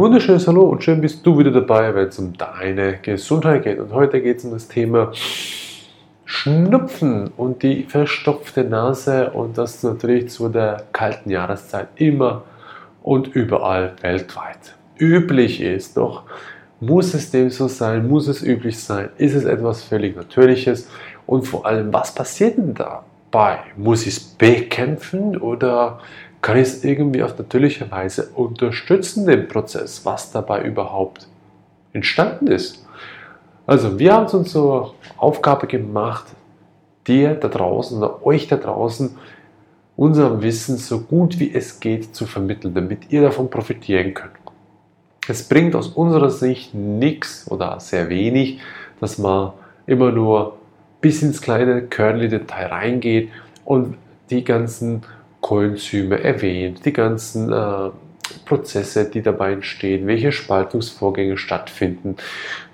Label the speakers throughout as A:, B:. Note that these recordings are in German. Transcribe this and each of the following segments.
A: wunderschönes Hallo und schön bist du wieder dabei, wenn es um deine Gesundheit geht. Und heute geht es um das Thema Schnupfen und die verstopfte Nase und das natürlich zu der kalten Jahreszeit immer und überall weltweit üblich ist. Doch muss es dem so sein? Muss es üblich sein? Ist es etwas völlig Natürliches? Und vor allem, was passiert denn dabei? Muss ich es bekämpfen oder kann ich es irgendwie auf natürliche Weise unterstützen, den Prozess, was dabei überhaupt entstanden ist. Also wir haben es uns zur Aufgabe gemacht, dir da draußen oder euch da draußen unser Wissen so gut wie es geht zu vermitteln, damit ihr davon profitieren könnt. Es bringt aus unserer Sicht nichts oder sehr wenig, dass man immer nur bis ins kleine Kernel-Detail reingeht und die ganzen Coenzyme erwähnt, die ganzen äh, Prozesse, die dabei entstehen, welche Spaltungsvorgänge stattfinden,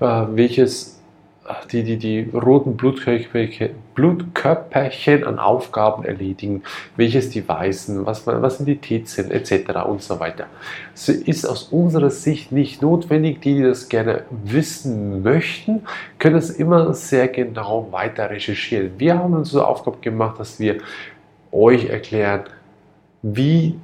A: äh, welches äh, die, die, die roten Blutkörperchen, Blutkörperchen an Aufgaben erledigen, welches die weißen, was, was sind die T-Zellen etc. und so weiter. Es ist aus unserer Sicht nicht notwendig. Die, die das gerne wissen möchten, können es immer sehr genau weiter recherchieren. Wir haben uns zur Aufgabe gemacht, dass wir euch erklären, wie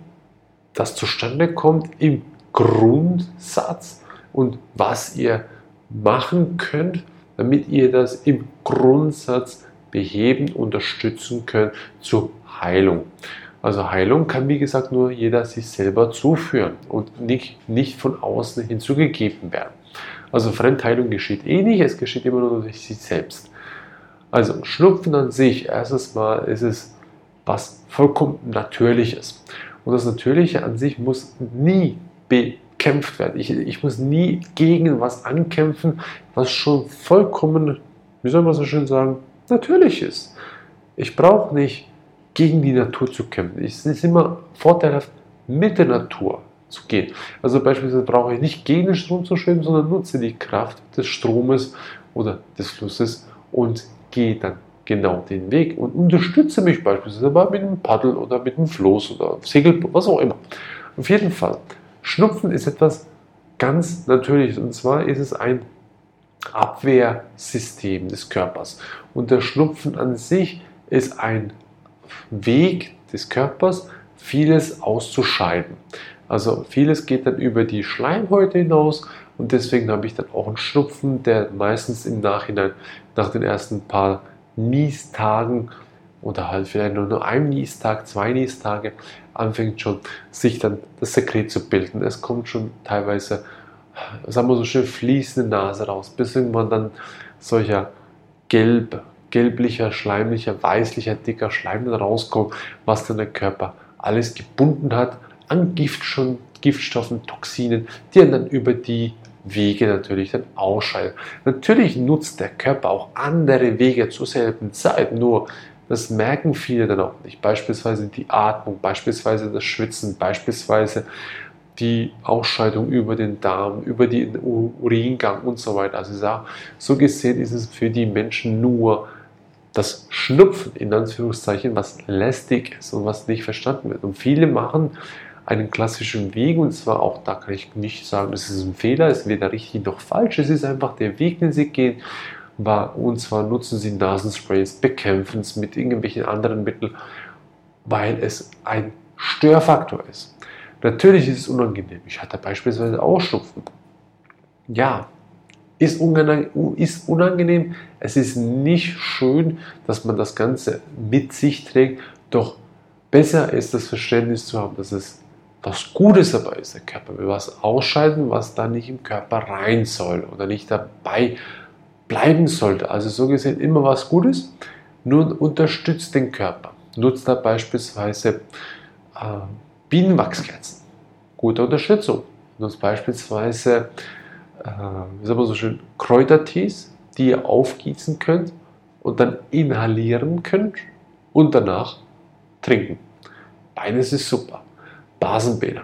A: das zustande kommt im Grundsatz und was ihr machen könnt, damit ihr das im Grundsatz beheben, unterstützen könnt zur Heilung. Also Heilung kann, wie gesagt, nur jeder sich selber zuführen und nicht, nicht von außen hinzugegeben werden. Also Fremdheilung geschieht eh nicht, es geschieht immer nur durch sich selbst. Also Schnupfen an sich, erstes Mal ist es was vollkommen Natürliches. Und das Natürliche an sich muss nie bekämpft werden. Ich, ich muss nie gegen was ankämpfen, was schon vollkommen, wie soll man so schön sagen, natürlich ist. Ich brauche nicht gegen die Natur zu kämpfen. Es ist immer vorteilhaft, mit der Natur zu gehen. Also beispielsweise brauche ich nicht gegen den Strom zu schwimmen, sondern nutze die Kraft des Stromes oder des Flusses und gehe dann genau den Weg und unterstütze mich beispielsweise mal mit einem Paddel oder mit einem Floß oder Segelboot, was auch immer. Auf jeden Fall, Schnupfen ist etwas ganz Natürliches und zwar ist es ein Abwehrsystem des Körpers. Und der Schnupfen an sich ist ein Weg des Körpers, vieles auszuscheiden. Also vieles geht dann über die Schleimhäute hinaus und deswegen habe ich dann auch einen Schnupfen, der meistens im Nachhinein nach den ersten paar Niestagen oder halt vielleicht nur, nur einem Niestag, zwei Niestage anfängt schon sich dann das Sekret zu bilden. Es kommt schon teilweise, sagen wir so schön, fließende Nase raus, bis irgendwann dann solcher gelb, gelblicher, schleimlicher, weißlicher, dicker Schleim dann rauskommt, was dann der Körper alles gebunden hat an Gift schon, Giftstoffen, Toxinen, die dann über die Wege natürlich dann ausscheiden. Natürlich nutzt der Körper auch andere Wege zur selben Zeit, nur das merken viele dann auch nicht. Beispielsweise die Atmung, beispielsweise das Schwitzen, beispielsweise die Ausscheidung über den Darm, über den Uringang und so weiter. Also so gesehen ist es für die Menschen nur das Schnupfen in Anführungszeichen, was lästig ist und was nicht verstanden wird. Und viele machen einen klassischen Weg und zwar auch da kann ich nicht sagen, es ist ein Fehler, es ist weder richtig noch falsch, es ist einfach der Weg, den sie gehen. Und zwar nutzen sie Nasensprays, bekämpfen es mit irgendwelchen anderen Mitteln, weil es ein Störfaktor ist. Natürlich ist es unangenehm. Ich hatte beispielsweise Ausschnupfen. Ja, ist unangenehm, ist unangenehm. Es ist nicht schön, dass man das Ganze mit sich trägt. Doch besser ist das Verständnis zu haben, dass es was Gutes dabei ist. Der Körper will was ausscheiden, was da nicht im Körper rein soll oder nicht dabei bleiben sollte. Also so gesehen immer was Gutes. Nun unterstützt den Körper. Nutzt da beispielsweise äh, Bienenwachskerzen. Gute Unterstützung. Nutzt beispielsweise, äh, wie sagt man so schön, Kräutertees, die ihr aufgießen könnt und dann inhalieren könnt und danach trinken. Beides ist super. Basenbäder.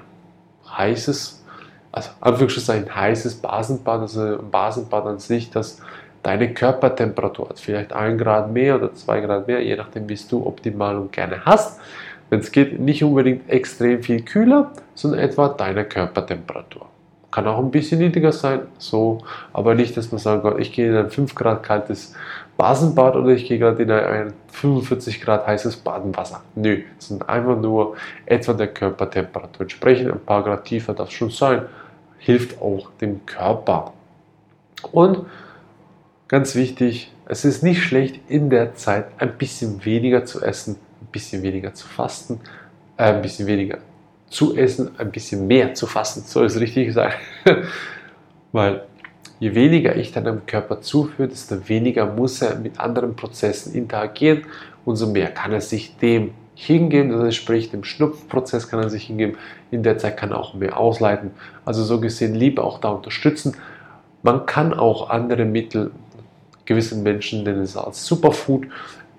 A: Heißes, also Anführungszeichen heißes Basenbad, also ein Basenbad an sich, das deine Körpertemperatur hat. Vielleicht ein Grad mehr oder zwei Grad mehr, je nachdem, wie du optimal und gerne hast. Wenn es geht, nicht unbedingt extrem viel kühler, sondern etwa deine Körpertemperatur. Kann auch ein bisschen niedriger sein, so, aber nicht, dass man sagen kann, ich gehe in ein 5 Grad kaltes Basenbad oder ich gehe gerade in ein 45 Grad heißes Badenwasser. Nö, es sind einfach nur etwa der Körpertemperatur. Entsprechend ein paar Grad tiefer darf schon sein. Hilft auch dem Körper. Und ganz wichtig, es ist nicht schlecht, in der Zeit ein bisschen weniger zu essen, ein bisschen weniger zu fasten, äh, ein bisschen weniger zu essen, ein bisschen mehr zu fasten, soll es richtig gesagt. Weil je weniger ich dann dem Körper zuführe, desto weniger muss er mit anderen Prozessen interagieren, umso mehr kann er sich dem hingeben, das sprich dem Schnupfprozess kann er sich hingeben, in der Zeit kann er auch mehr ausleiten. Also so gesehen lieber auch da unterstützen. Man kann auch andere Mittel, gewissen Menschen nennen es als Superfood,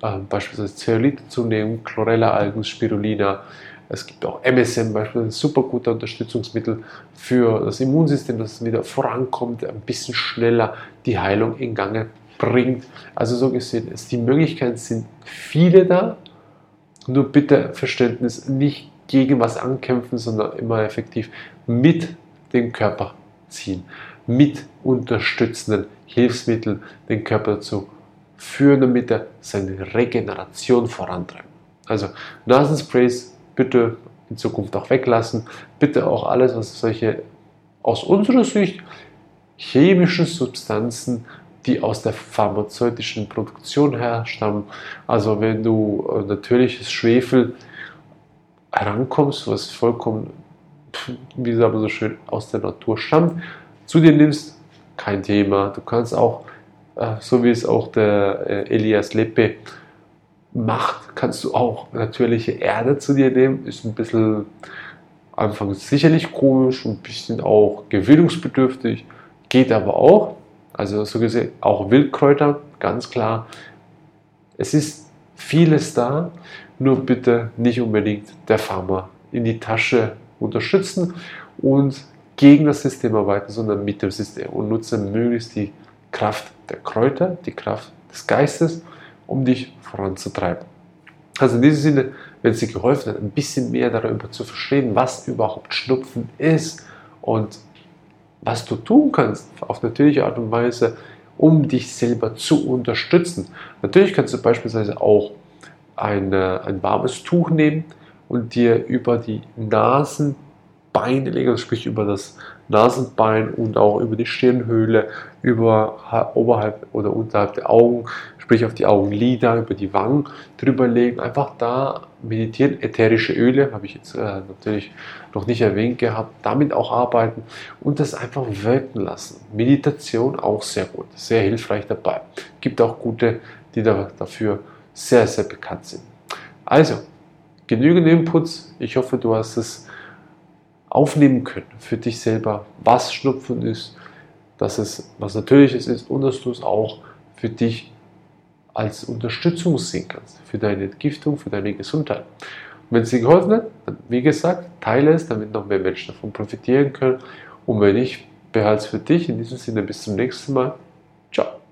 A: äh, beispielsweise Zeolit zu nehmen, Chlorella-Algen, Spirulina, es gibt auch MSM beispielsweise, ein super guter Unterstützungsmittel für das Immunsystem, dass es wieder vorankommt, ein bisschen schneller die Heilung in Gange bringt. Also so gesehen, es, die Möglichkeiten sind viele da. Nur bitte Verständnis, nicht gegen was ankämpfen, sondern immer effektiv mit dem Körper ziehen, mit unterstützenden Hilfsmitteln den Körper dazu führen, damit er seine Regeneration vorantreibt. Also Nasensprays bitte in Zukunft auch weglassen. Bitte auch alles, was solche aus unserer Sicht chemischen Substanzen, die aus der pharmazeutischen Produktion herstammen. Also wenn du äh, natürliches Schwefel herankommst, was vollkommen, wie sagt man so schön, aus der Natur stammt, zu dir nimmst, kein Thema. Du kannst auch, äh, so wie es auch der äh, Elias Leppe macht, kannst du auch natürliche Erde zu dir nehmen. Ist ein bisschen anfangs sicherlich komisch, ein bisschen auch gewöhnungsbedürftig, geht aber auch. Also so gesehen auch Wildkräuter, ganz klar. Es ist vieles da, nur bitte nicht unbedingt der Pharma in die Tasche unterstützen und gegen das System arbeiten, sondern mit dem System und nutze möglichst die Kraft der Kräuter, die Kraft des Geistes um dich voranzutreiben. Also in diesem Sinne, wenn es dir geholfen hat, ein bisschen mehr darüber zu verstehen, was überhaupt Schnupfen ist und was du tun kannst auf natürliche Art und Weise, um dich selber zu unterstützen. Natürlich kannst du beispielsweise auch eine, ein warmes Tuch nehmen und dir über die Nasenbeine legen, also sprich über das Nasenbein und auch über die Stirnhöhle, über oberhalb oder unterhalb der Augen sprich auf die Augenlider, über die Wangen drüber legen, einfach da meditieren. Ätherische Öle habe ich jetzt äh, natürlich noch nicht erwähnt gehabt, damit auch arbeiten und das einfach wirken lassen. Meditation auch sehr gut, sehr hilfreich dabei. Gibt auch gute, die da, dafür sehr, sehr bekannt sind. Also, genügend Inputs. Ich hoffe, du hast es aufnehmen können für dich selber, was Schnupfen ist, dass es was Natürliches ist und dass du es auch für dich als Unterstützung sehen kannst für deine Entgiftung, für deine Gesundheit. Und wenn es dir geholfen hat, dann wie gesagt, teile es, damit noch mehr Menschen davon profitieren können. Und wenn nicht, behalte es für dich. In diesem Sinne, bis zum nächsten Mal. Ciao.